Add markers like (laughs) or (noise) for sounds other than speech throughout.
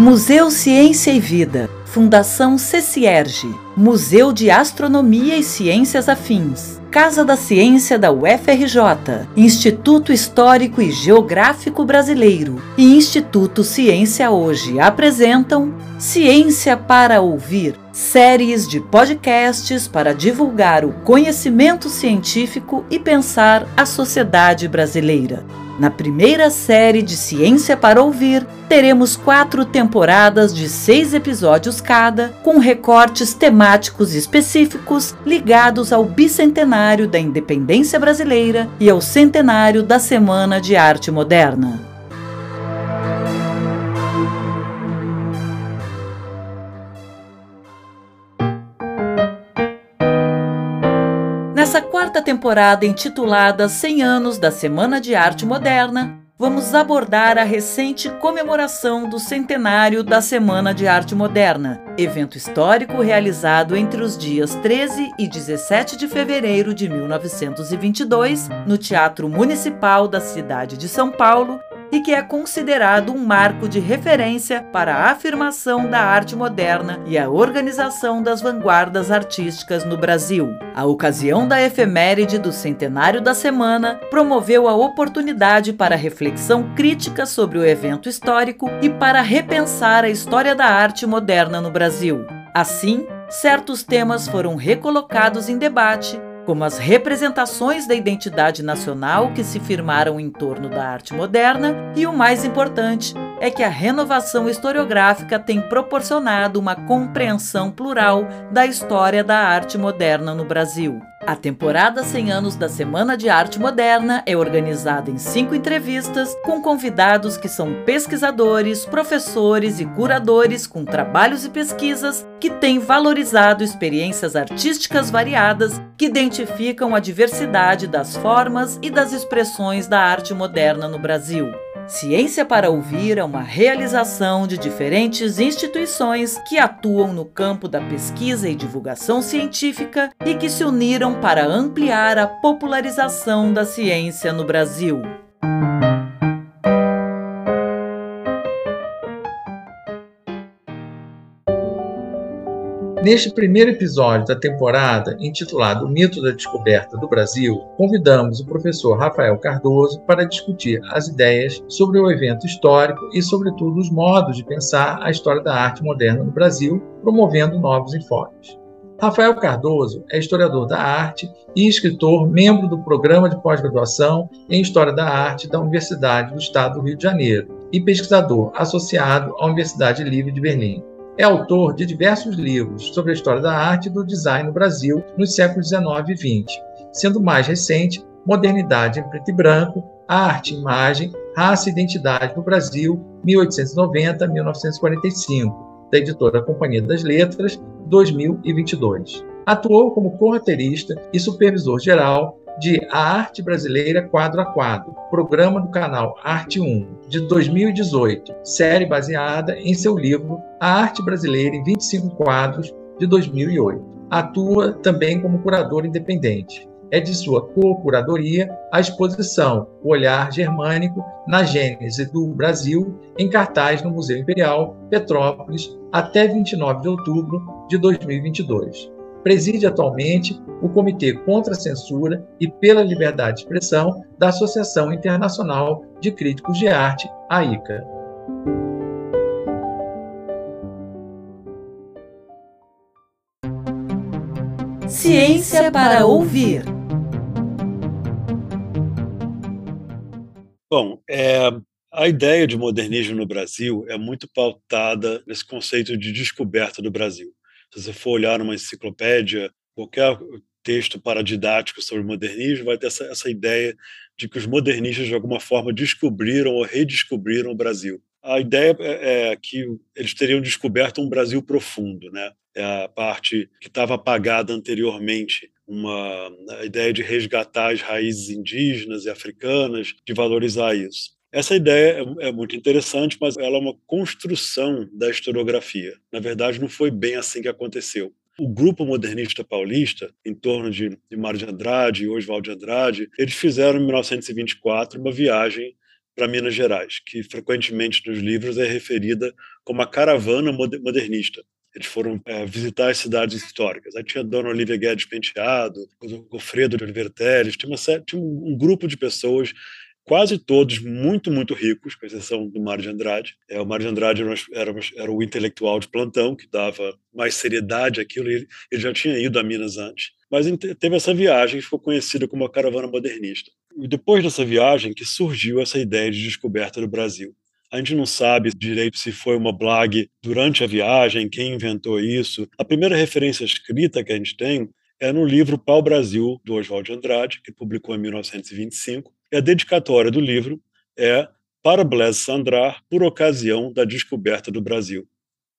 Museu Ciência e Vida, Fundação CECIERGE, Museu de Astronomia e Ciências Afins, Casa da Ciência da UFRJ, Instituto Histórico e Geográfico Brasileiro. E Instituto Ciência Hoje apresentam Ciência para Ouvir, séries de podcasts para divulgar o conhecimento científico e pensar a sociedade brasileira. Na primeira série de Ciência para Ouvir, teremos quatro temporadas de seis episódios cada, com recortes temáticos específicos ligados ao bicentenário da independência brasileira e ao centenário da Semana de Arte Moderna. Quarta temporada, intitulada 100 anos da Semana de Arte Moderna, vamos abordar a recente comemoração do centenário da Semana de Arte Moderna, evento histórico realizado entre os dias 13 e 17 de fevereiro de 1922 no Teatro Municipal da cidade de São Paulo e que é considerado um marco de referência para a afirmação da arte moderna e a organização das vanguardas artísticas no Brasil. A ocasião da efeméride do centenário da semana promoveu a oportunidade para reflexão crítica sobre o evento histórico e para repensar a história da arte moderna no Brasil. Assim, certos temas foram recolocados em debate como as representações da identidade nacional que se firmaram em torno da arte moderna, e o mais importante é que a renovação historiográfica tem proporcionado uma compreensão plural da história da arte moderna no Brasil. A temporada 100 anos da Semana de Arte Moderna é organizada em cinco entrevistas com convidados que são pesquisadores, professores e curadores com trabalhos e pesquisas que têm valorizado experiências artísticas variadas que identificam a diversidade das formas e das expressões da arte moderna no Brasil. Ciência para Ouvir é uma realização de diferentes instituições que atuam no campo da pesquisa e divulgação científica e que se uniram para ampliar a popularização da ciência no Brasil. Neste primeiro episódio da temporada, intitulado O Mito da Descoberta do Brasil, convidamos o professor Rafael Cardoso para discutir as ideias sobre o evento histórico e, sobretudo, os modos de pensar a história da arte moderna no Brasil, promovendo novos enfoques. Rafael Cardoso é historiador da arte e escritor, membro do programa de pós-graduação em História da Arte da Universidade do Estado do Rio de Janeiro e pesquisador associado à Universidade Livre de Berlim. É autor de diversos livros sobre a história da arte e do design no Brasil nos séculos XIX e XX, sendo mais recente Modernidade em Preto e Branco, Arte, Imagem, Raça e Identidade no Brasil, 1890-1945, da editora Companhia das Letras, 2022. Atuou como corroteirista e supervisor geral de A Arte Brasileira Quadro a Quadro, programa do canal Arte 1, de 2018, série baseada em seu livro A Arte Brasileira em 25 Quadros, de 2008. Atua também como curador independente. É de sua co-curadoria a exposição O Olhar Germânico na Gênese do Brasil, em cartaz no Museu Imperial, Petrópolis, até 29 de outubro de 2022 preside atualmente o Comitê contra a Censura e pela Liberdade de Expressão da Associação Internacional de Críticos de Arte, AICA. Ciência para ouvir. Bom, é, a ideia de modernismo no Brasil é muito pautada nesse conceito de descoberta do Brasil. Se você for olhar numa enciclopédia, qualquer texto paradidático sobre modernismo vai ter essa, essa ideia de que os modernistas, de alguma forma, descobriram ou redescobriram o Brasil. A ideia é, é que eles teriam descoberto um Brasil profundo, né? É a parte que estava apagada anteriormente, uma a ideia de resgatar as raízes indígenas e africanas, de valorizar isso. Essa ideia é, é, muito interessante, mas ela é uma construção da historiografia. Na verdade, não foi bem assim que aconteceu. O grupo modernista paulista, em torno de, de Mário de Andrade e Oswald de Andrade, eles fizeram em 1924 uma viagem para Minas Gerais, que frequentemente nos livros é referida como a caravana modernista. Eles foram é, visitar as cidades históricas. Aí tinha Dona Olivia Guedes Penteado, o Gofredo de Oliveira Teles, tinha, uma, tinha um grupo de pessoas quase todos muito, muito ricos, com exceção do Mário de Andrade. É, o Mário de Andrade era, era, era, o intelectual de plantão, que dava mais seriedade àquilo, ele, ele já tinha ido a Minas antes. Mas teve essa viagem que ficou conhecida como a caravana modernista. E depois dessa viagem que surgiu essa ideia de descoberta do Brasil. A gente não sabe direito se foi uma blog durante a viagem, quem inventou isso. A primeira referência escrita que a gente tem é no livro Pau Brasil, do Oswald de Andrade, que publicou em 1925. E a dedicatória do livro é para Blaise Sandrar, por ocasião da descoberta do Brasil.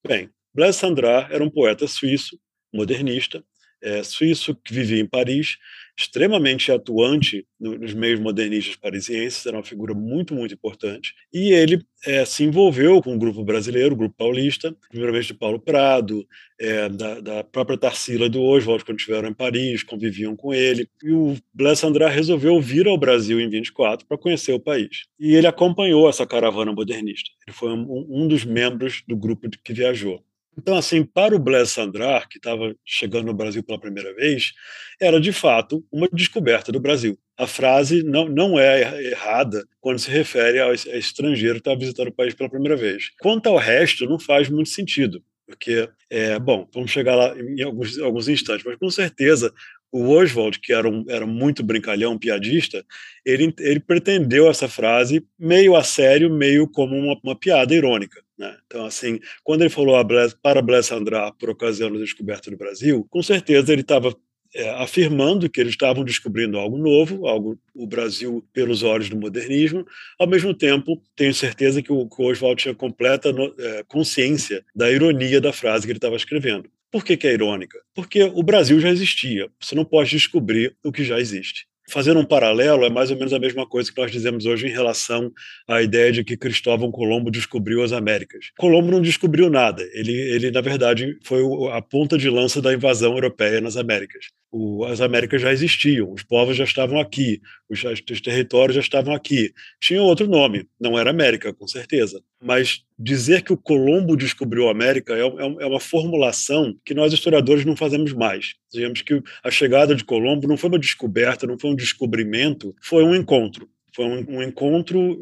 Bem, Blaise Sandrar era um poeta suíço, modernista, é, suíço que vivia em Paris extremamente atuante nos meios modernistas parisienses, era uma figura muito, muito importante. E ele é, se envolveu com o grupo brasileiro, o grupo paulista, primeiramente de Paulo Prado, é, da, da, própria Tarsila do Oswald, quando estiveram em Paris, conviviam com ele. E o Blaise André resolveu vir ao Brasil em 24 para conhecer o país. E ele acompanhou essa caravana modernista. Ele foi um, um dos membros do grupo que viajou. Então, assim, para o Blaise Sandrar, que estava chegando no Brasil pela primeira vez, era de fato uma descoberta do Brasil. A frase não, não é errada quando se refere ao estrangeiro que está visitando o país pela primeira vez. Quanto ao resto, não faz muito sentido, porque, é, bom, vamos chegar lá em alguns, alguns instantes, mas com certeza o Oswald, que era, um, era muito brincalhão, piadista, ele, ele pretendeu essa frase meio a sério, meio como uma, uma piada irônica. Né? Então, assim, quando ele falou Blaise, para Blaise Andrá por ocasião da descoberta do Brasil, com certeza ele estava é, afirmando que eles estavam descobrindo algo novo, algo o Brasil pelos olhos do modernismo. Ao mesmo tempo, tenho certeza que o, que o Oswald tinha completa no, é, consciência da ironia da frase que ele estava escrevendo. Por que, que é irônica? Porque o Brasil já existia. Você não pode descobrir o que já existe. Fazendo um paralelo, é mais ou menos a mesma coisa que nós dizemos hoje em relação à ideia de que Cristóvão Colombo descobriu as Américas. Colombo não descobriu nada. Ele, ele na verdade, foi a ponta de lança da invasão europeia nas Américas. O, as Américas já existiam, os povos já estavam aqui, os, os territórios já estavam aqui. Tinha outro nome, não era América, com certeza. Mas dizer que o Colombo descobriu a América é, é, é uma formulação que nós historiadores não fazemos mais. Digamos que a chegada de Colombo não foi uma descoberta, não foi um descobrimento, foi um encontro. Foi um, um encontro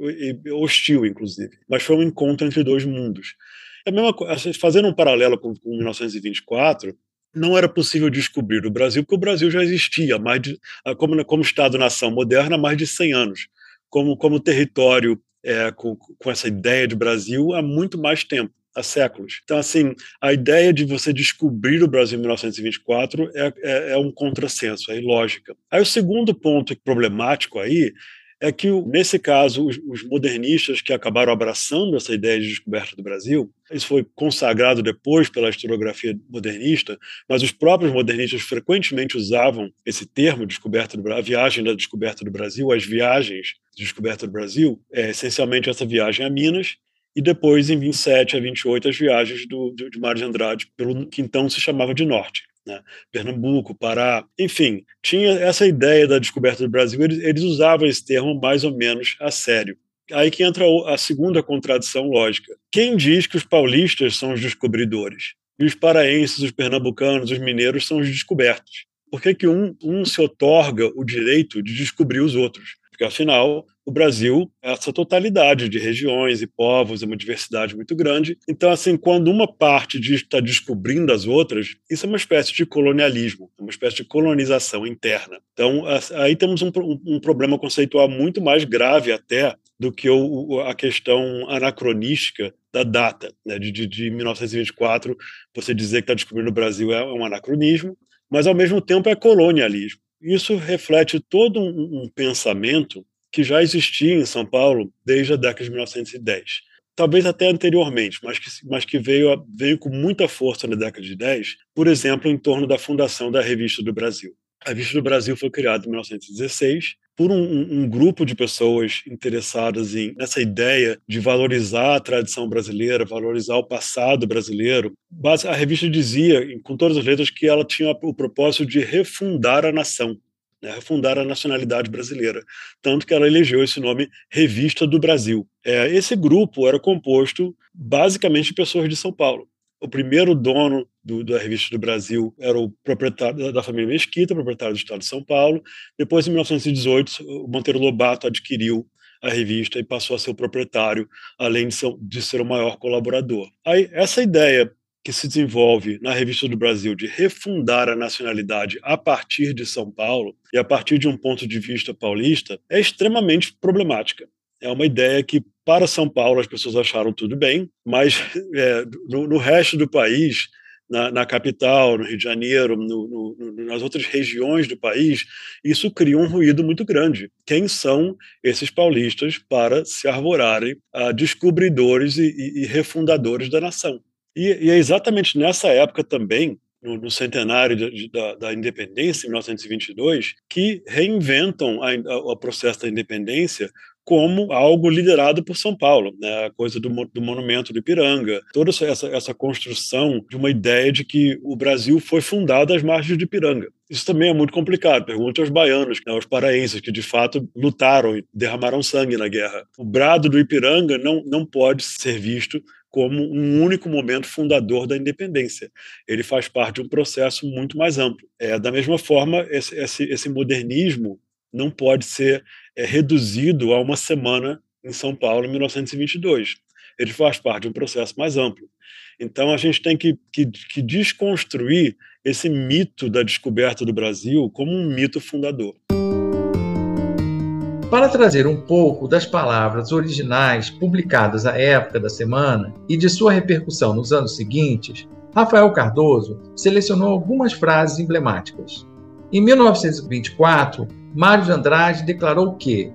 hostil, inclusive, mas foi um encontro entre dois mundos. É a mesma coisa, fazendo um paralelo com, com 1924, não era possível descobrir o Brasil, porque o Brasil já existia, mais de, como, como Estado-nação moderna, há mais de 100 anos, como, como território é, com, com essa ideia de Brasil há muito mais tempo há séculos. Então, assim, a ideia de você descobrir o Brasil em 1924 é, é, é um contrassenso, é ilógica. Aí o segundo ponto problemático aí é que, nesse caso, os, modernistas que acabaram abraçando essa ideia de descoberta do Brasil, isso foi consagrado depois pela historiografia modernista, mas os próprios modernistas frequentemente usavam esse termo, descoberta do, a viagem da descoberta do Brasil, as viagens de descoberta do Brasil, é essencialmente essa viagem a Minas, e depois, em 27 a 28, as viagens do, de Mário de Andrade, pelo que então se chamava de Norte né? Pernambuco, Pará, enfim, tinha essa ideia da descoberta do Brasil, eles, eles usavam esse termo mais ou menos a sério. Aí que entra a segunda contradição lógica. Quem diz que os paulistas são os descobridores? E os paraenses, os pernambucanos, os mineiros são os descobertos? Por que, que um, um se otorga o direito de descobrir os outros? Porque, afinal, o Brasil é essa totalidade de regiões e povos, é uma diversidade muito grande. Então, assim, quando uma parte está descobrindo as outras, isso é uma espécie de colonialismo, é uma espécie de colonização interna. Então, aí temos um, um problema conceitual muito mais grave até do que o, a questão anacronística da data, né? de, de, de 1924, você dizer que está descobrindo o Brasil é um anacronismo, mas ao mesmo tempo é colonialismo. Isso reflete todo um, um pensamento que já existia em São Paulo desde a década de 1910. Talvez até anteriormente, mas que, mas que veio, veio com muita força na década de 10, por exemplo, em torno da fundação da Revista do Brasil. A Revista do Brasil foi criada em 1916 por um, um, grupo de pessoas interessadas em nessa ideia de valorizar a tradição brasileira, valorizar o passado brasileiro. A revista dizia, com todas as letras, que ela tinha o propósito de refundar a nação. Né, refundar a nacionalidade brasileira, tanto que ela elegeu esse nome Revista do Brasil. É, esse grupo era composto basicamente de pessoas de São Paulo. O primeiro dono do, da Revista do Brasil era o proprietário da família Mesquita, proprietário do Estado de São Paulo. Depois, em 1918, o Monteiro Lobato adquiriu a revista e passou a ser o proprietário, além de ser, de ser o maior colaborador. Aí, essa ideia que se desenvolve na Revista do Brasil de refundar a nacionalidade a partir de São Paulo e a partir de um ponto de vista paulista é extremamente problemática. É uma ideia que, para São Paulo, as pessoas acharam tudo bem, mas (laughs) é, no, no, resto do país, na, na, capital, no Rio de Janeiro, no, no, nas outras regiões do país, isso cria um ruído muito grande. Quem são esses paulistas para se arvorarem a descobridores e, e, e refundadores da nação? E, e, é exatamente nessa época também no, no centenário de, da, da, independência, em 1922, que reinventam o processo da independência como algo liderado por São Paulo, né? a coisa do, do monumento do Ipiranga, toda essa, essa construção de uma ideia de que o Brasil foi fundado às margens do Ipiranga. Isso também é muito complicado. Pergunte aos baianos, né, aos paraenses, que de fato lutaram e derramaram sangue na guerra. O brado do Ipiranga não, não pode ser visto como um único momento fundador da independência. Ele faz parte de um processo muito mais amplo. É, da mesma forma, esse, esse, esse modernismo não pode ser é, reduzido a uma semana em São Paulo em 1922. Ele faz parte de um processo mais amplo. Então, a gente tem que, que, que desconstruir esse mito da descoberta do Brasil como um mito fundador. Para trazer um pouco das palavras originais publicadas à época da semana e de sua repercussão nos anos seguintes, Rafael Cardoso selecionou algumas frases emblemáticas. Em 1924, Mário de Andrade declarou que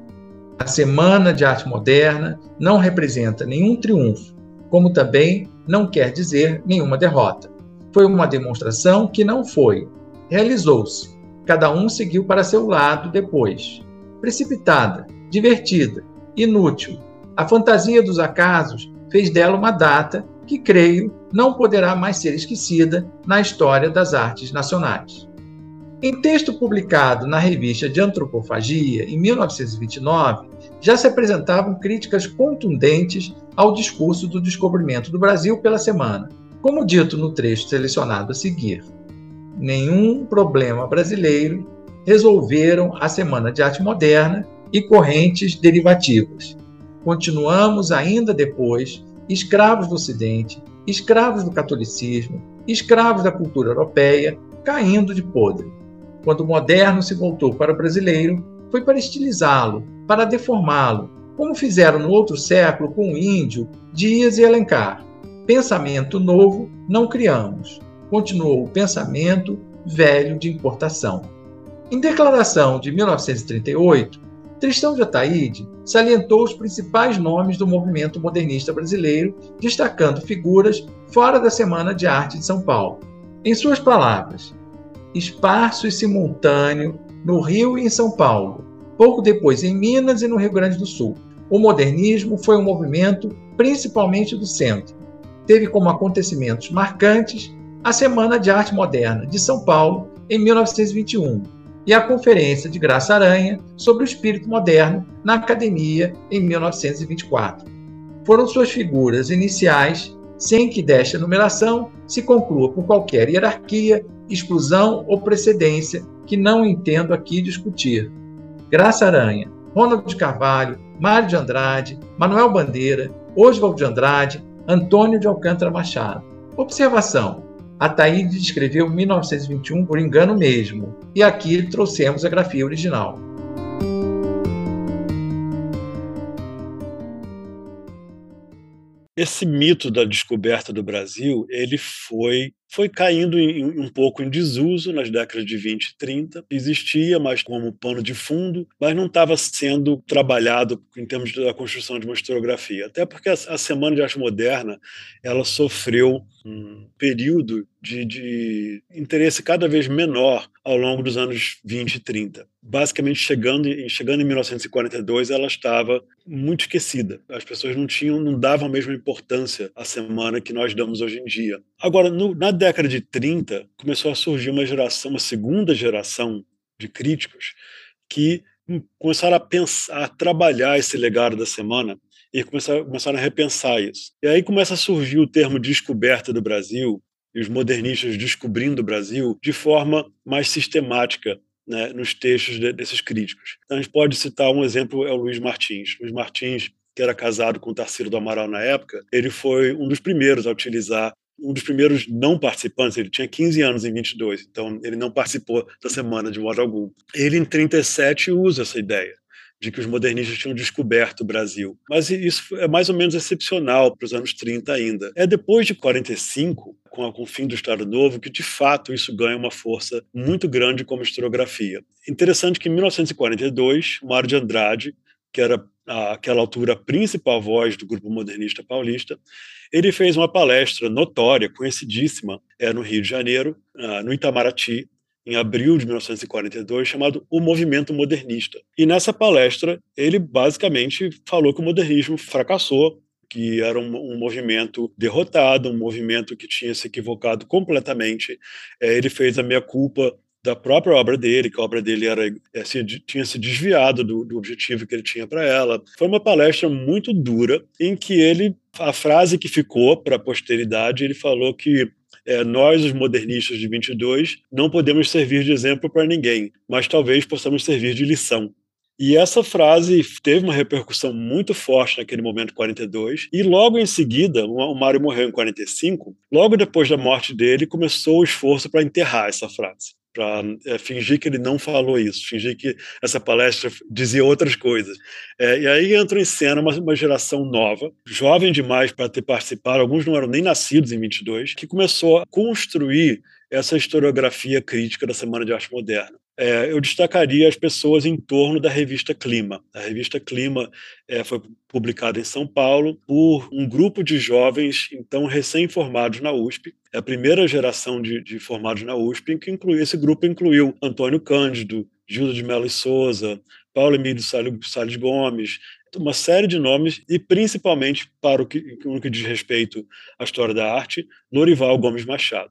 a Semana de Arte Moderna não representa nenhum triunfo, como também não quer dizer nenhuma derrota. Foi uma demonstração que não foi, realizou-se. Cada um seguiu para seu lado depois. Precipitada, divertida, inútil, a fantasia dos acasos fez dela uma data que, creio, não poderá mais ser esquecida na história das artes nacionais. Em texto publicado na revista de Antropofagia, em 1929, já se apresentavam críticas contundentes ao discurso do descobrimento do Brasil pela semana, como dito no trecho selecionado a seguir. Nenhum problema brasileiro resolveram a Semana de Arte Moderna e correntes derivativas. Continuamos ainda depois escravos do Ocidente, escravos do catolicismo, escravos da cultura europeia, caindo de podre quando o moderno se voltou para o brasileiro, foi para estilizá-lo, para deformá-lo, como fizeram no outro século com o índio Dias e Alencar. Pensamento novo não criamos, continuou o pensamento velho de importação. Em declaração de 1938, Tristão de Ataíde salientou os principais nomes do movimento modernista brasileiro, destacando figuras fora da Semana de Arte de São Paulo. Em suas palavras, esparso e simultâneo no Rio e em São Paulo, pouco depois em Minas e no Rio Grande do Sul. O modernismo foi um movimento principalmente do centro. Teve como acontecimentos marcantes a Semana de Arte Moderna de São Paulo em 1921 e a Conferência de Graça Aranha sobre o Espírito Moderno na Academia em 1924. Foram suas figuras iniciais, sem que desta numeração se conclua por qualquer hierarquia exclusão ou precedência que não entendo aqui discutir. Graça Aranha, Ronald de Carvalho, Mário de Andrade, Manuel Bandeira, Oswald de Andrade, Antônio de Alcântara Machado. Observação: Ataíde descreveu 1921 por engano mesmo, e aqui trouxemos a grafia original. Esse mito da descoberta do Brasil, ele foi foi caindo em, um pouco em desuso nas décadas de 20 e 30. Existia, mas como pano de fundo, mas não estava sendo trabalhado em termos da construção de uma historiografia. Até porque a, Semana de Arte Moderna ela sofreu um período de, de, interesse cada vez menor ao longo dos anos 20 e 30. Basicamente, chegando, chegando em 1942, ela estava muito esquecida. As pessoas não tinham, não davam a mesma importância à semana que nós damos hoje em dia. Agora, no, na década de 30, começou a surgir uma geração, uma segunda geração de críticos que começaram a pensar, a trabalhar esse legado da semana e começaram, começaram a repensar isso. E aí começa a surgir o termo descoberta do Brasil, e os modernistas descobrindo o Brasil de forma mais sistemática né, nos textos de, desses críticos. Então, a gente pode citar um exemplo, é o Luiz Martins. Luiz Martins, que era casado com o Tarcísio do Amaral na época, ele foi um dos primeiros a utilizar um dos primeiros não participantes, ele tinha 15 anos em 22, então ele não participou da semana de modo algum. Ele, em 37, usa essa ideia de que os modernistas tinham descoberto o Brasil. Mas isso é mais ou menos excepcional para os anos 30 ainda. É depois de 45, com, o fim do Estado Novo, que de fato isso ganha uma força muito grande como historiografia. Interessante que em 1942, Mário de Andrade, que era àquela altura principal voz do grupo modernista paulista, ele fez uma palestra notória, conhecidíssima, é, no Rio de Janeiro, ah, no Itamaraty, em abril de 1942, chamado O Movimento Modernista. E nessa palestra, ele basicamente falou que o modernismo fracassou, que era um, um movimento derrotado, um movimento que tinha se equivocado completamente. É, ele fez a meia-culpa da própria obra dele, que a obra dele era, se, tinha se desviado do, do objetivo que ele tinha para ela. Foi uma palestra muito dura, em que ele, a frase que ficou para a posteridade, ele falou que é, nós, os modernistas de 22, não podemos servir de exemplo para ninguém, mas talvez possamos servir de lição. E essa frase teve uma repercussão muito forte naquele momento, 42, e logo em seguida, o Mário morreu em 45, logo depois da morte dele, começou o esforço para enterrar essa frase para é, fingir que ele não falou isso, fingir que essa palestra dizia outras coisas. É, e aí entra em cena uma, uma geração nova, jovem demais para ter participado, alguns não eram nem nascidos em 22, que começou a construir essa historiografia crítica da Semana de Arte Moderna. É, eu destacaria as pessoas em torno da revista Clima. A revista Clima é, foi publicada em São Paulo por um grupo de jovens, então recém-formados na USP. É a primeira geração de, de formados na USP, que inclui, esse grupo incluiu Antônio Cândido, Gildo de Mello e Souza, Paulo Emílio Salles Gomes, uma série de nomes, e principalmente para o que, o que diz respeito à história da arte, Lorival Gomes Machado.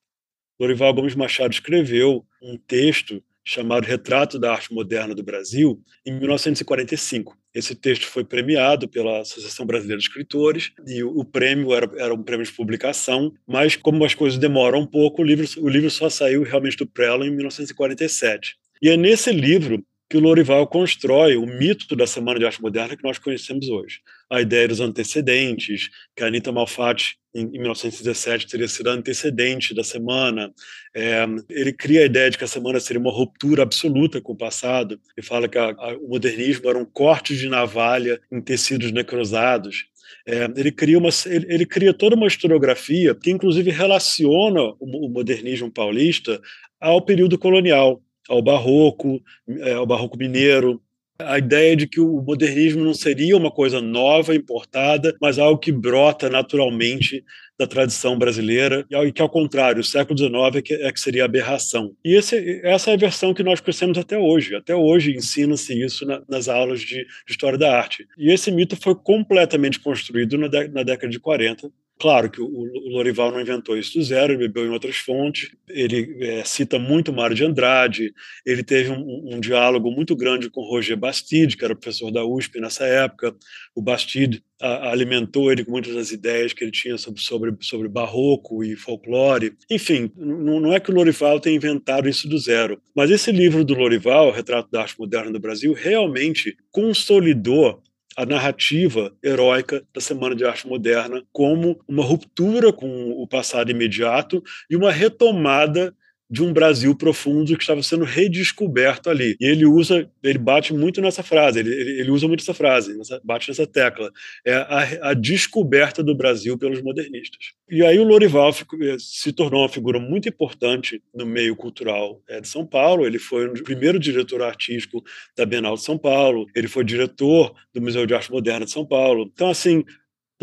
Lorival Gomes Machado escreveu um texto chamado Retrato da Arte Moderna do Brasil, em 1945. Esse texto foi premiado pela Associação Brasileira de Escritores e o prêmio era, era um prêmio de publicação, mas como as coisas demoram um pouco, o livro, o livro só saiu realmente do Prelo em 1947. E é nesse livro que o Lorival constrói o mito da Semana de Arte Moderna que nós conhecemos hoje. A ideia dos antecedentes, que a Anita Malfatti, em, 1917, teria sido antecedente da Semana. É, ele cria a ideia de que a Semana seria uma ruptura absoluta com o passado, e fala que a, a, o modernismo era um corte de navalha em tecidos necrosados. É, ele, cria uma, ele, ele, cria toda uma historiografia que, inclusive, relaciona o, o modernismo paulista ao período colonial ao barroco, é, ao barroco mineiro, a ideia de que o modernismo não seria uma coisa nova, importada, mas algo que brota naturalmente da tradição brasileira, e que, ao contrário, o século XIX é é que seria aberração. E esse, essa é a versão que nós conhecemos até hoje. Até hoje ensina-se isso na, nas aulas de, de, História da Arte. E esse mito foi completamente construído na, na década de 40, Claro que o Lorival não inventou isso do zero, ele bebeu em outras fontes, ele é, cita muito Mário de Andrade, ele teve um, um, diálogo muito grande com Roger Bastide, que era professor da USP nessa época. O Bastide a, alimentou ele com muitas das ideias que ele tinha sobre, sobre, sobre barroco e folclore. Enfim, não é que o Lorival tenha inventado isso do zero, mas esse livro do Lorival, Retrato da Arte Moderna do Brasil, realmente consolidou a narrativa heróica da Semana de Arte Moderna como uma ruptura com o passado imediato e uma retomada de um Brasil profundo que estava sendo redescoberto ali. E ele usa, ele bate muito nessa frase, ele, ele, usa muito essa frase, nessa, bate nessa tecla, é a, a, descoberta do Brasil pelos modernistas. E aí o Lorival eh, se tornou uma figura muito importante no meio cultural é, de São Paulo, ele foi o primeiro diretor artístico da Bienal de São Paulo, ele foi diretor do Museu de Arte Moderna de São Paulo. Então, assim,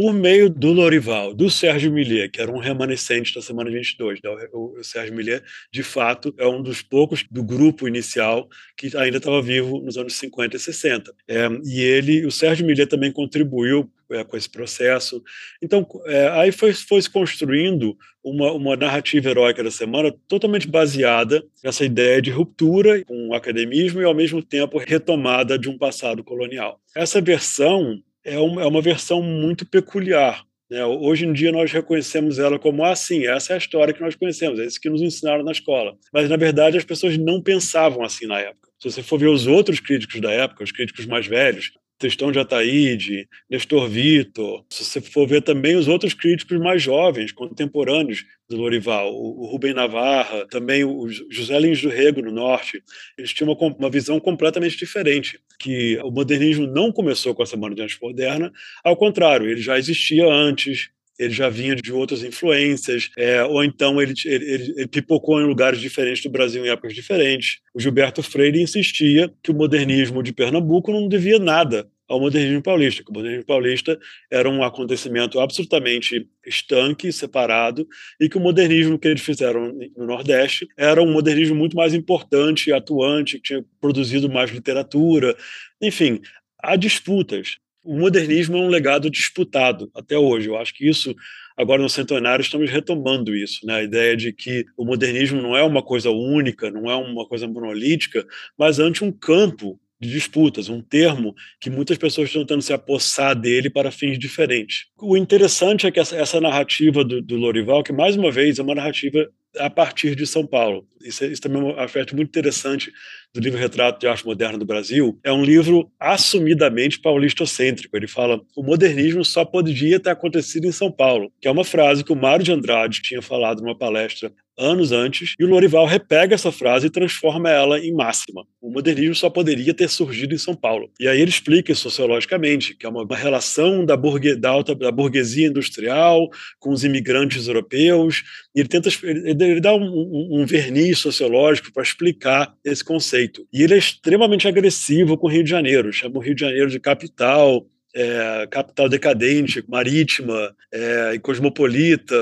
por meio do Lorival, do Sérgio Millier, que era um remanescente da semana 22. Né? O, o Sérgio Millier, de fato, é um dos poucos do grupo inicial que ainda estava vivo nos anos 50 e 60. É, e ele, o Sérgio Millier também contribuiu é, com esse processo. Então, é, aí foi, foi se construindo uma, uma narrativa heróica da semana totalmente baseada nessa ideia de ruptura com o academismo e, ao mesmo tempo, retomada de um passado colonial. Essa versão é uma, é uma versão muito peculiar. Né? Hoje em dia nós reconhecemos ela como assim, essa é a história que nós conhecemos, é isso que nos ensinaram na escola. Mas, na verdade, as pessoas não pensavam assim na época. Se você for ver os outros críticos da época, os críticos mais velhos, Tristão de Ataíde, Nestor Vitor, se você for ver também os outros críticos mais jovens, contemporâneos do Lorival, o Rubem Navarra, também o José Lins do Rego, no Norte, eles tinham uma, uma visão completamente diferente, que o modernismo não começou com a Semana de Arte Moderna, ao contrário, ele já existia antes, ele já vinha de outras influências, é, ou então ele, ele, ele, pipocou em lugares diferentes do Brasil em épocas diferentes. O Gilberto Freire insistia que o modernismo de Pernambuco não devia nada ao modernismo paulista, que o modernismo paulista era um acontecimento absolutamente estanque, separado, e que o modernismo que eles fizeram no Nordeste era um modernismo muito mais importante, atuante, que tinha produzido mais literatura. Enfim, há disputas o modernismo é um legado disputado até hoje. Eu acho que isso, agora no centenário, estamos retomando isso, né? a ideia de que o modernismo não é uma coisa única, não é uma coisa monolítica, mas ante um campo de disputas, um termo que muitas pessoas estão tentando se apossar dele para fins diferentes. O interessante é que essa, essa narrativa do, do Lorival, que mais uma vez é uma narrativa a partir de São Paulo. Isso, é, isso também é um aspecto muito interessante do livro Retrato de Arte Moderna do Brasil. É um livro assumidamente paulistocêntrico. Ele fala o modernismo só podia ter acontecido em São Paulo, que é uma frase que o Mário de Andrade tinha falado numa palestra anos antes, e o Lorival repega essa frase e transforma ela em máxima. O modernismo só poderia ter surgido em São Paulo. E aí ele explica sociologicamente que é uma, relação da, burgue, da, alta, da burguesia industrial com os imigrantes europeus, e ele tenta ele, ele dá um, um, um verniz sociológico para explicar esse conceito. E ele é extremamente agressivo com o Rio de Janeiro, chama o Rio de Janeiro de capital, é, capital decadente, marítima é, e cosmopolita,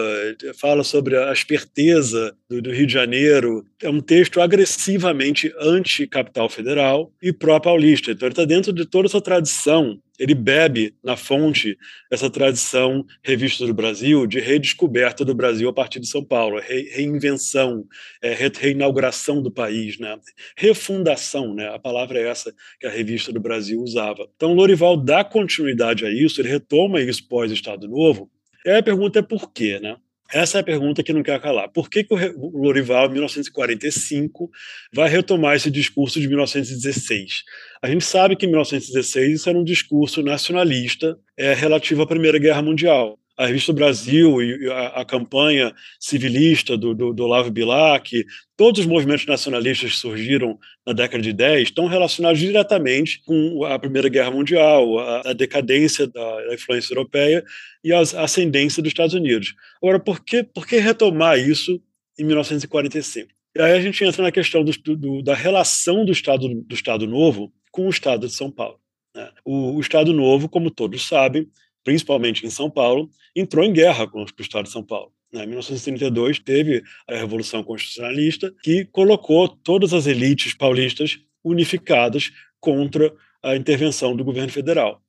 fala sobre a esperteza do, do, Rio de Janeiro. É um texto agressivamente anti-capital federal e pró-paulista. Então, ele está dentro de toda essa tradição ele bebe na fonte essa tradição revista do Brasil de redescoberta do Brasil a partir de São Paulo, re, reinvenção, é, re, reinauguração do país, né? refundação, né? a palavra é essa que a revista do Brasil usava. Então, Lorival dá continuidade a isso, ele retoma isso pós-Estado Novo, e aí a pergunta é por quê, né? Essa é a pergunta que não quer calar. Por que, que o Lorival, em 1945, vai retomar esse discurso de 1916? A gente sabe que em 1916 isso era um discurso nacionalista é, relativo à Primeira Guerra Mundial a Revista Brasil e a, a campanha civilista do, do, do Olavo Bilac, todos os movimentos nacionalistas que surgiram na década de 10 estão relacionados diretamente com a Primeira Guerra Mundial, a, a decadência da, da, influência europeia e a ascendência dos Estados Unidos. Agora, por que, por que retomar isso em 1945? E aí a gente entra na questão do, do, da relação do Estado, do Estado Novo com o Estado de São Paulo. Né? O, o Estado Novo, como todos sabem, principalmente em São Paulo, entrou em guerra com o Estado de São Paulo. Em 1932, teve a Revolução Constitucionalista, que colocou todas as elites paulistas unificadas contra a intervenção do governo federal.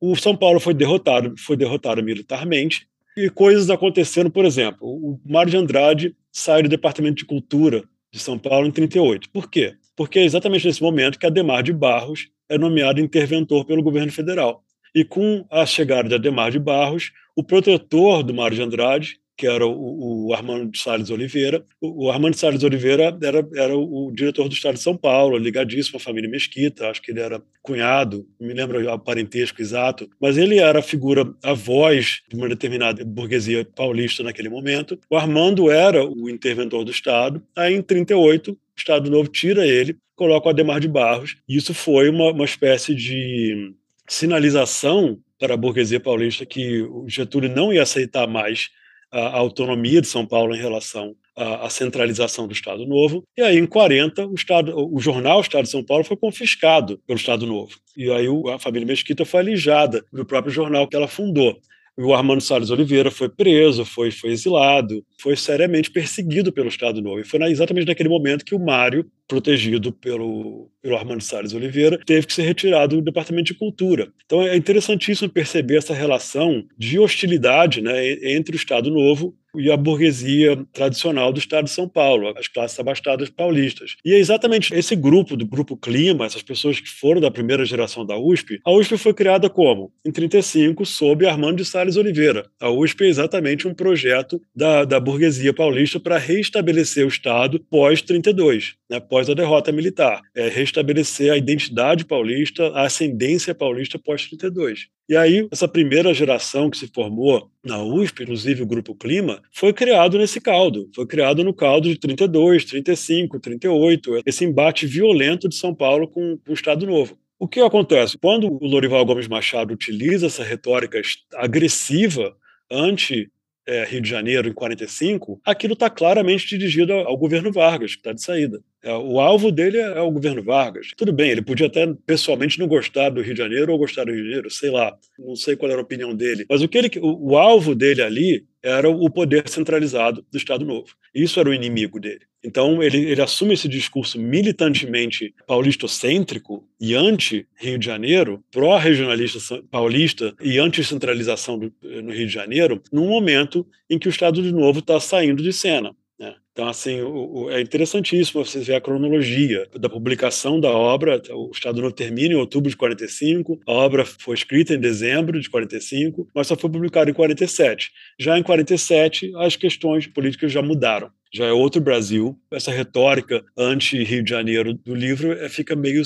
O São Paulo foi derrotado, foi derrotado militarmente, e coisas aconteceram, por exemplo, o Mário de Andrade sai do Departamento de Cultura de São Paulo em 38. Por quê? Porque é exatamente nesse momento que Ademar de Barros é nomeado interventor pelo governo federal. E com a chegada de Ademar de Barros, o protetor do Mário de Andrade, que era o, o Armando Salles Oliveira. O, o Armando Salles Oliveira era, era o, o, diretor do Estado de São Paulo, ligadíssimo à família Mesquita, acho que ele era cunhado, não me lembro o parentesco exato, mas ele era a figura, a voz de uma determinada burguesia paulista naquele momento. O Armando era o interventor do Estado. Aí, em 38, o Estado Novo tira ele, coloca o Ademar de Barros, e isso foi uma, uma espécie de sinalização para a burguesia paulista que o Getúlio não ia aceitar mais a autonomia de São Paulo em relação à, centralização do Estado Novo. E aí, em 40, o, Estado, o jornal Estado de São Paulo foi confiscado pelo Estado Novo. E aí a família Mesquita foi alijada do próprio jornal que ela fundou. O Armando Salles Oliveira foi preso, foi, foi exilado, foi seriamente perseguido pelo Estado Novo. E foi exatamente naquele momento que o Mário, protegido pelo, pelo Armando Salles Oliveira, teve que ser retirado do Departamento de Cultura. Então é interessantíssimo perceber essa relação de hostilidade né, entre o Estado Novo e a burguesia tradicional do estado de São Paulo, as classes abastadas paulistas. E é exatamente esse grupo, do grupo Clima, essas pessoas que foram da primeira geração da USP, a USP foi criada como? Em 35, sob Armando de Salles Oliveira. A USP é exatamente um projeto da, da burguesia paulista para restabelecer o Estado pós-32, né, pós a derrota militar. É restabelecer a identidade paulista, a ascendência paulista pós-32. E aí, essa primeira geração que se formou na USP, inclusive o Grupo Clima, foi criado nesse caldo. Foi criado no caldo de 32, 35, 38, esse embate violento de São Paulo com, com o Estado Novo. O que acontece? Quando o Lorival Gomes Machado utiliza essa retórica agressiva anti é, Rio de Janeiro em 45, aquilo está claramente dirigido ao governo Vargas, que está de saída. É, o alvo dele é o governo Vargas. Tudo bem, ele podia até pessoalmente não gostar do Rio de Janeiro ou gostar do Rio de Janeiro, sei lá, não sei qual era a opinião dele. Mas o que ele, o, o alvo dele ali era o poder centralizado do Estado Novo. Isso era o inimigo dele. Então ele, ele assume esse discurso militantemente paulistocêntrico e anti-Rio de Janeiro, pró-regionalista paulista e anti-centralização no Rio de Janeiro, num momento em que o Estado de Novo está saindo de cena. Então, assim, o, o, é interessantíssimo você ver a cronologia da publicação da obra. O Estado Novo termina em outubro de 45, a obra foi escrita em dezembro de 45, mas só foi publicada em 47. Já em 47, as questões políticas já mudaram já é outro Brasil. Essa retórica anti-Rio de Janeiro do livro é, fica meio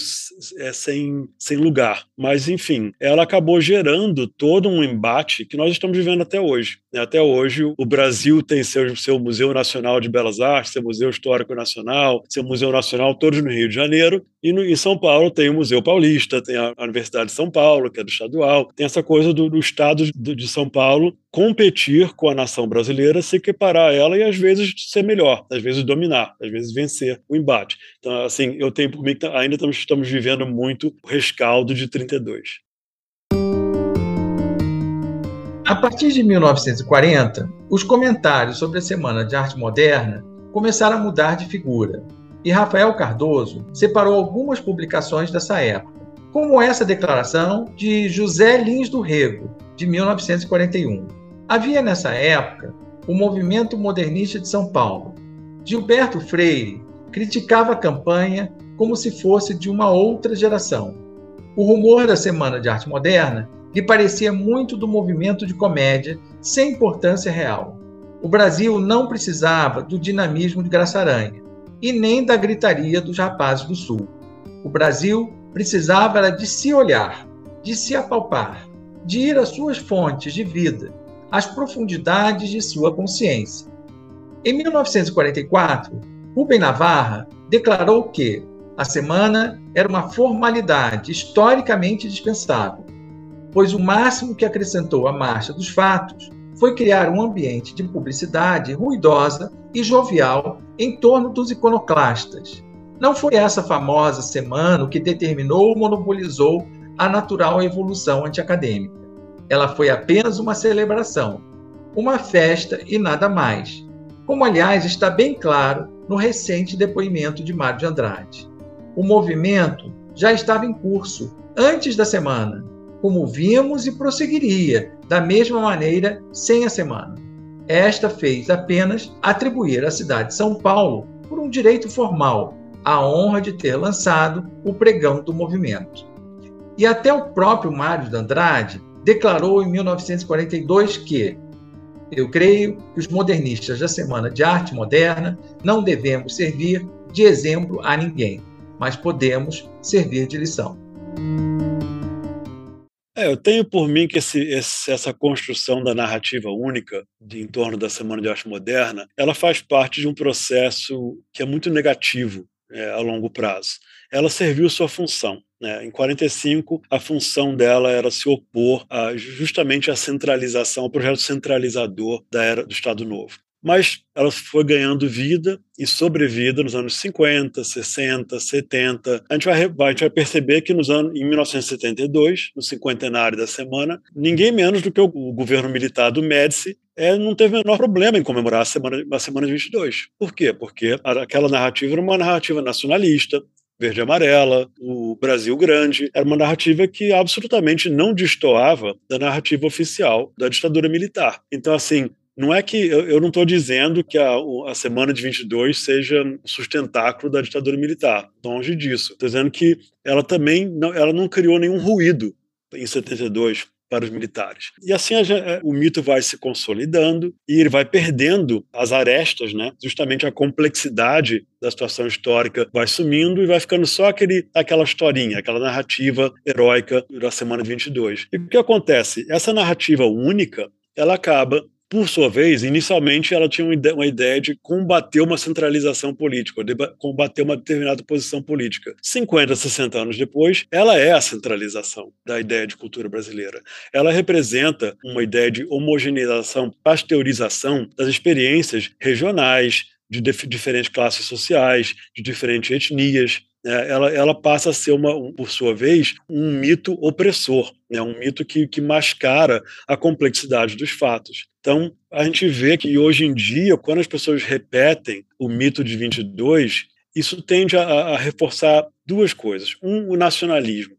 é, sem, sem lugar. Mas, enfim, ela acabou gerando todo um embate que nós estamos vivendo até hoje. Né? Até hoje, o Brasil tem seu, seu Museu Nacional de Belas Artes, seu Museu Histórico Nacional, seu Museu Nacional, todos no Rio de Janeiro. E no, em São Paulo tem o Museu Paulista, tem a Universidade de São Paulo, que é do estadual, tem essa coisa do, do Estado de, de São Paulo competir com a nação brasileira, se equiparar a ela e às vezes ser melhor, às vezes dominar, às vezes vencer o embate. Então, assim, eu tenho por mim que ainda estamos, estamos vivendo muito o rescaldo de 32. A partir de 1940, os comentários sobre a Semana de Arte Moderna começaram a mudar de figura, e Rafael Cardoso separou algumas publicações dessa época, como essa declaração de José Lins do Rego, de 1941. Havia nessa época o movimento modernista de São Paulo. Gilberto Freire criticava a campanha como se fosse de uma outra geração. O rumor da Semana de Arte Moderna lhe parecia muito do movimento de comédia sem importância real. O Brasil não precisava do dinamismo de Graça Aranha e nem da gritaria dos rapazes do Sul. O Brasil precisava de se olhar, de se apalpar, de ir às suas fontes de vida, as profundidades de sua consciência. Em 1944, Rubem Navarra declarou que a semana era uma formalidade historicamente dispensável, pois o máximo que acrescentou à marcha dos fatos foi criar um ambiente de publicidade ruidosa e jovial em torno dos iconoclastas. Não foi essa famosa semana que determinou ou monopolizou a natural evolução antiacadêmica. Ela foi apenas uma celebração, uma festa e nada mais. Como, aliás, está bem claro no recente depoimento de Mário de Andrade. O movimento já estava em curso antes da semana, como vimos e prosseguiria da mesma maneira sem a semana. Esta fez apenas atribuir à cidade de São Paulo, por um direito formal, a honra de ter lançado o pregão do movimento. E até o próprio Mário de Andrade declarou em 1942 que eu creio que os modernistas da Semana de Arte Moderna não devemos servir de exemplo a ninguém, mas podemos servir de lição. É, eu tenho por mim que esse, esse, essa construção da narrativa única de, em torno da Semana de Arte Moderna, ela faz parte de um processo que é muito negativo é, a longo prazo. Ela serviu sua função. Né? Em 45, a função dela era se opor a, justamente à centralização, ao projeto centralizador da era do Estado Novo. Mas ela foi ganhando vida e sobrevida nos anos 50, 60, 70. A gente vai, a gente vai perceber que nos anos, em 1972, no cinquentenário da semana, ninguém menos do que o, o governo militar do Médici é, não teve o menor problema em comemorar a semana, a semana de 22. Por quê? Porque aquela narrativa era uma narrativa nacionalista, verde e amarela, o Brasil grande, era uma narrativa que absolutamente não destoava da narrativa oficial da ditadura militar. Então, assim, não é que eu, eu não estou dizendo que a, a, semana de 22 seja sustentáculo da ditadura militar, longe disso. Estou dizendo que ela também não, ela não criou nenhum ruído em 72 para os militares. E assim é, o mito vai se consolidando e ele vai perdendo as arestas, né? Justamente a complexidade da situação histórica vai sumindo e vai ficando só aquele, aquela historinha, aquela narrativa heróica da semana 22. E o que acontece? Essa narrativa única, ela acaba por sua vez, inicialmente ela tinha uma ideia de combater uma centralização política, de combater uma determinada posição política. 50, 60 anos depois, ela é a centralização da ideia de cultura brasileira. Ela representa uma ideia de homogeneização, pasteurização das experiências regionais, de diferentes classes sociais, de diferentes etnias, né, ela, ela passa a ser, uma, um, por sua vez, um mito opressor, né, um mito que, que mascara a complexidade dos fatos. Então, a gente vê que hoje em dia, quando as pessoas repetem o mito de 22, isso tende a, a reforçar duas coisas. Um, o nacionalismo.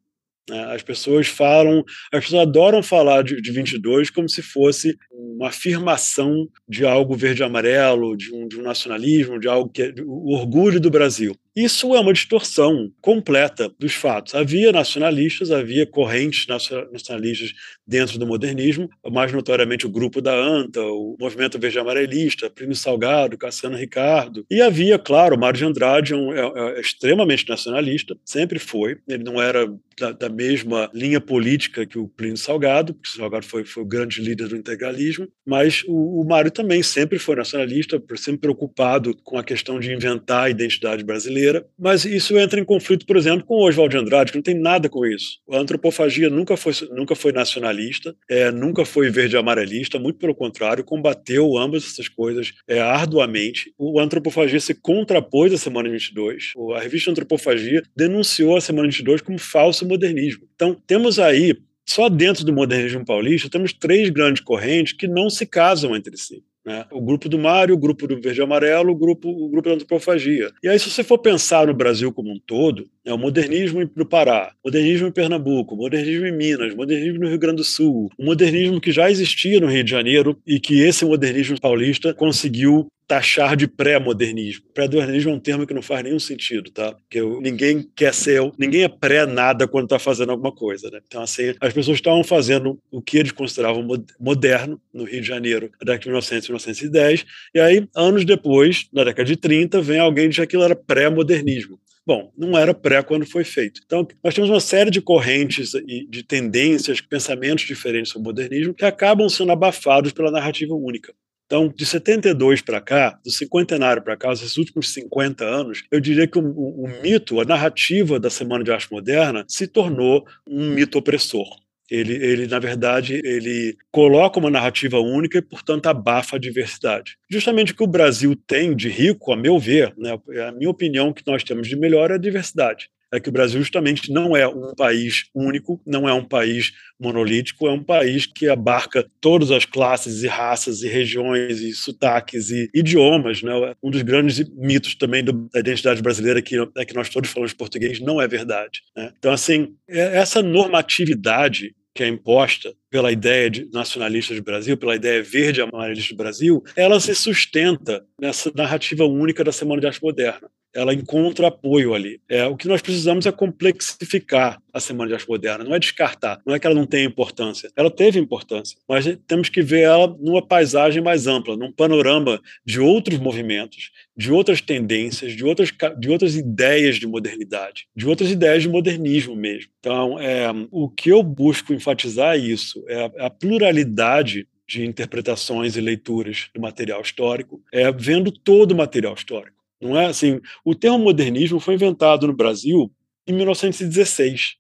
Né? As pessoas falam, as pessoas adoram falar de, de 22 como se fosse uma afirmação de algo verde-amarelo, de um, de um nacionalismo, de algo que é o orgulho do Brasil. Isso é uma distorção completa dos fatos. Havia nacionalistas, havia correntes nacionalistas dentro do modernismo, mais notoriamente o grupo da ANTA, o movimento verde amarelista, Plínio Salgado, Cassiano Ricardo. E havia, claro, Mário de Andrade, um, é, é extremamente nacionalista, sempre foi. Ele não era da, da, mesma linha política que o Plínio Salgado, porque o Salgado foi, foi o grande líder do integralismo, mas o, o Mário também sempre foi nacionalista, sempre preocupado com a questão de inventar a identidade brasileira mas isso entra em conflito, por exemplo, com Oswald de Andrade, que não tem nada com isso. A antropofagia nunca foi, nunca foi nacionalista, é, nunca foi verde-amarelista, muito pelo contrário, combateu ambas essas coisas é, arduamente. O Antropofagia se contrapôs à Semana 22. A revista Antropofagia denunciou a Semana 22 como falso modernismo. Então, temos aí só dentro do modernismo paulista temos três grandes correntes que não se casam entre si. Né? O grupo do Mário, o grupo do Verde e Amarelo, o grupo, o grupo da antropofagia. E aí, se você for pensar no Brasil como um todo, é o modernismo no Pará, modernismo em Pernambuco, modernismo em Minas, modernismo no Rio Grande do Sul, o modernismo que já existia no Rio de Janeiro e que esse modernismo paulista conseguiu taxar de pré-modernismo. Pré-modernismo é um termo que não faz nenhum sentido, tá? Porque ninguém quer ser, ninguém é pré-nada quando está fazendo alguma coisa, né? Então, assim, as pessoas estavam fazendo o que eles consideravam moderno no Rio de Janeiro, na década de 1900 1910, e aí, anos depois, na década de 30, vem alguém e diz que aquilo era pré-modernismo. Bom, não era pré quando foi feito. Então, nós temos uma série de correntes e de tendências, pensamentos diferentes sobre o modernismo que acabam sendo abafados pela narrativa única. Então, de 72 para cá, do cinquentenário para cá, esses últimos 50 anos, eu diria que o, o, o mito, a narrativa da Semana de Arte Moderna se tornou um mito opressor. Ele, ele, na verdade, ele coloca uma narrativa única e, portanto, abafa a diversidade. Justamente o que o Brasil tem de rico, a meu ver, né, a minha opinião que nós temos de melhor é a diversidade é que o Brasil justamente não é um país único, não é um país monolítico, é um país que abarca todas as classes e raças e regiões e sotaques e idiomas. Né? Um dos grandes mitos também da identidade brasileira que é que nós todos falamos português não é verdade. Né? Então, assim, é, essa normatividade que é imposta pela ideia de nacionalista do Brasil, pela ideia verde amarelista do Brasil, ela se sustenta nessa narrativa única da Semana de Arte Moderna ela encontra apoio ali. É, o que nós precisamos é complexificar a Semana de Arte Moderna, não é descartar, não é que ela não tenha importância. Ela teve importância, mas temos que ver ela numa paisagem mais ampla, num panorama de outros movimentos, de outras tendências, de outras, de outras ideias de modernidade, de outras ideias de modernismo mesmo. Então, é, o que eu busco enfatizar é isso, é a, é pluralidade de interpretações e leituras do material histórico, é, vendo todo o material histórico. Não é assim. O termo modernismo foi inventado no Brasil em 1916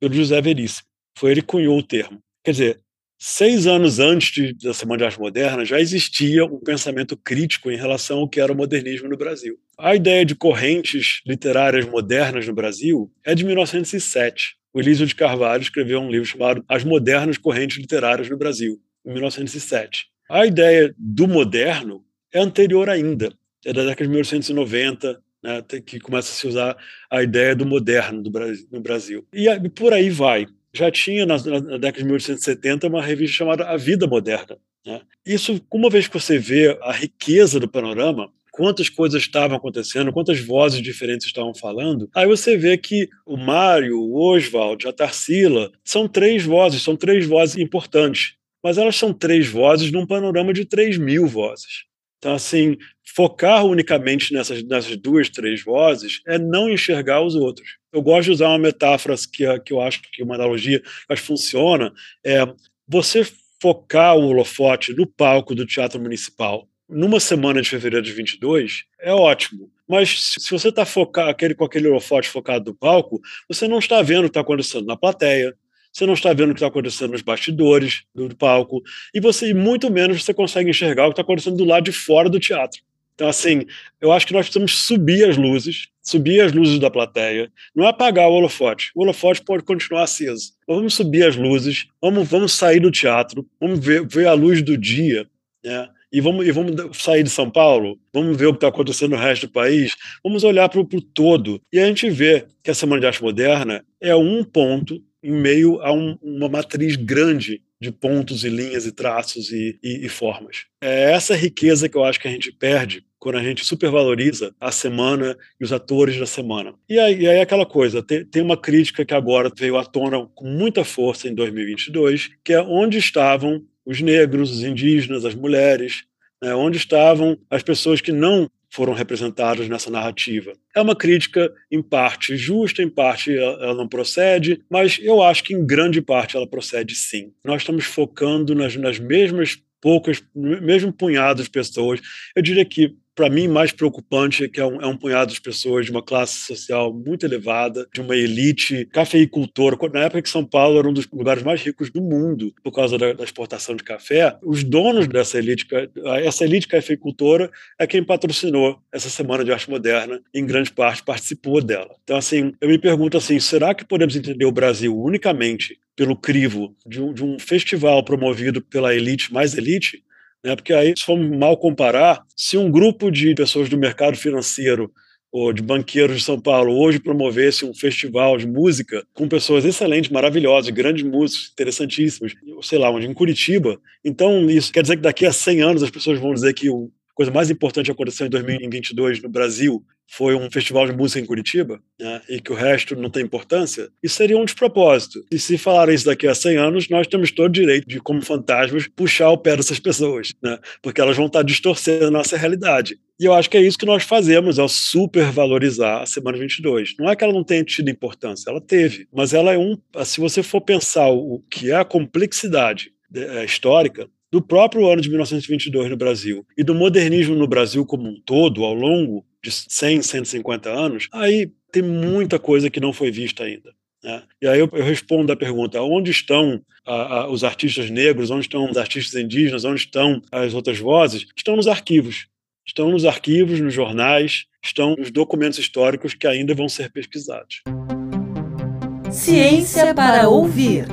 pelo José Veríssimo. Foi ele que cunhou o termo. Quer dizer, seis anos antes de, da Semana de Arte Moderna, já existia um pensamento crítico em relação ao que era o modernismo no Brasil. A ideia de correntes literárias modernas no Brasil é de 1907. O Elísio de Carvalho escreveu um livro chamado As Modernas Correntes Literárias no Brasil, em 1907. A ideia do moderno é anterior ainda, é da década de 1890, né, que começa a se usar a ideia do moderno do Brasil, no Brasil. E por aí vai já tinha na, na, década de 1870 uma revista chamada A Vida Moderna. Né? Isso, uma vez que você vê a riqueza do panorama, quantas coisas estavam acontecendo, quantas vozes diferentes estavam falando, aí você vê que o Mário, o Oswald, a Tarsila são três vozes, são três vozes importantes, mas elas são três vozes num panorama de três mil vozes. Então, assim, focar unicamente nessas, nessas duas, três vozes é não enxergar os outros. Eu gosto de usar uma metáfora que, que eu acho que uma analogia que funciona, é você focar o holofote no palco do Teatro Municipal numa semana de fevereiro de 22 é ótimo. Mas se você está aquele, com aquele holofote focado no palco, você não está vendo o que está acontecendo na plateia, você não está vendo o que está acontecendo nos bastidores do palco, e você, muito menos, você consegue enxergar o que está acontecendo do lado de fora do teatro. Então, assim, eu acho que nós precisamos subir as luzes, subir as luzes da plateia, não é apagar o holofote. O holofote pode continuar aceso. vamos subir as luzes, vamos, vamos sair do teatro, vamos ver, ver a luz do dia, né? E vamos, e vamos sair de São Paulo, vamos ver o que está acontecendo no resto do país, vamos olhar para o todo. E a gente vê que a Semana de Arte Moderna é um ponto em meio a um, uma matriz grande de pontos e linhas e traços e, e, e, formas. É essa riqueza que eu acho que a gente perde quando a gente supervaloriza a semana e os atores da semana. E aí, e aí aquela coisa, tem, tem uma crítica que agora veio à tona com muita força em 2022, que é onde estavam os negros, os indígenas, as mulheres, né, onde estavam as pessoas que não foram representados nessa narrativa. É uma crítica, em parte justa, em parte ela não procede, mas eu acho que em grande parte ela procede sim. Nós estamos focando nas, nas mesmas poucas, mesmo punhados de pessoas. Eu diria que para mim, mais preocupante é que é um, é um, punhado de pessoas de uma classe social muito elevada, de uma elite cafeicultora. Na época que São Paulo era um dos lugares mais ricos do mundo por causa da, da exportação de café, os donos dessa elite, essa elite cafeicultora é quem patrocinou essa Semana de Arte Moderna, em grande parte participou dela. Então, assim, eu me pergunto assim, será que podemos entender o Brasil unicamente pelo crivo de um, de um festival promovido pela elite mais elite? Né? Porque aí, se formos mal comparar, se um grupo de pessoas do mercado financeiro ou de banqueiros de São Paulo hoje promovesse um festival de música com pessoas excelentes, maravilhosas, grandes músicos, interessantíssimos, sei lá, onde em Curitiba. Então, isso quer dizer que daqui a 100 anos as pessoas vão dizer que o coisa mais importante aconteceu em 2022 no Brasil foi um festival de música em Curitiba, né, e que o resto não tem importância, isso seria um despropósito. E se falar isso daqui a 100 anos, nós temos todo o direito de, como fantasmas, puxar o pé dessas pessoas, né, porque elas vão estar distorcendo a nossa realidade. E eu acho que é isso que nós fazemos ao supervalorizar a Semana 22. Não é que ela não tenha tido importância, ela teve, mas ela é um. Se você for pensar o que é a complexidade é, histórica, do próprio ano de 1922 no Brasil e do modernismo no Brasil como um todo, ao longo de 100, 150 anos, aí tem muita coisa que não foi vista ainda. Né? E aí eu, eu, respondo a pergunta: onde estão a, a, os artistas negros, onde estão os artistas indígenas, onde estão as outras vozes? Estão nos arquivos. Estão nos arquivos, nos jornais, estão nos documentos históricos que ainda vão ser pesquisados. Ciência para ouvir.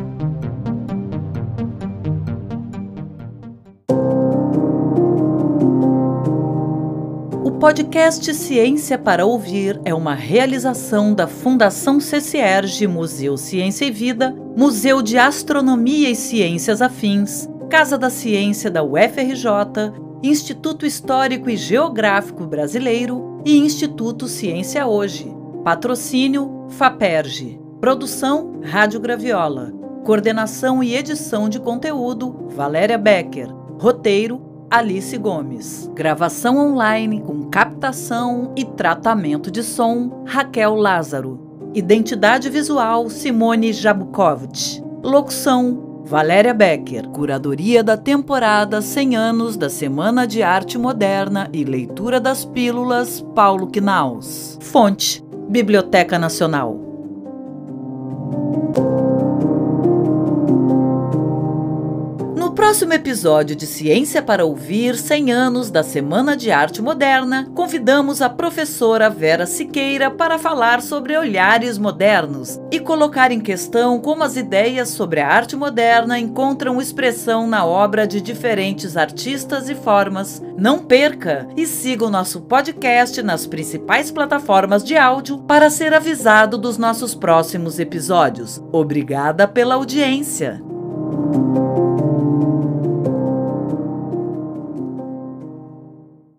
Podcast Ciência para Ouvir é uma realização da Fundação CCERG Museu Ciência e Vida, Museu de Astronomia e Ciências Afins, Casa da Ciência da UFRJ, Instituto Histórico e Geográfico Brasileiro e Instituto Ciência Hoje. Patrocínio FAPERJ. Produção Rádio Graviola. Coordenação e edição de conteúdo Valéria Becker. Roteiro Alice Gomes. Gravação online com captação e tratamento de som Raquel Lázaro. Identidade visual Simone Jabukovic. Locução Valéria Becker. Curadoria da temporada 100 anos da Semana de Arte Moderna e leitura das pílulas Paulo Knaus. Fonte Biblioteca Nacional. Próximo episódio de Ciência para Ouvir 100 anos da Semana de Arte Moderna, convidamos a professora Vera Siqueira para falar sobre olhares modernos e colocar em questão como as ideias sobre a arte moderna encontram expressão na obra de diferentes artistas e formas. Não perca e siga o nosso podcast nas principais plataformas de áudio para ser avisado dos nossos próximos episódios. Obrigada pela audiência.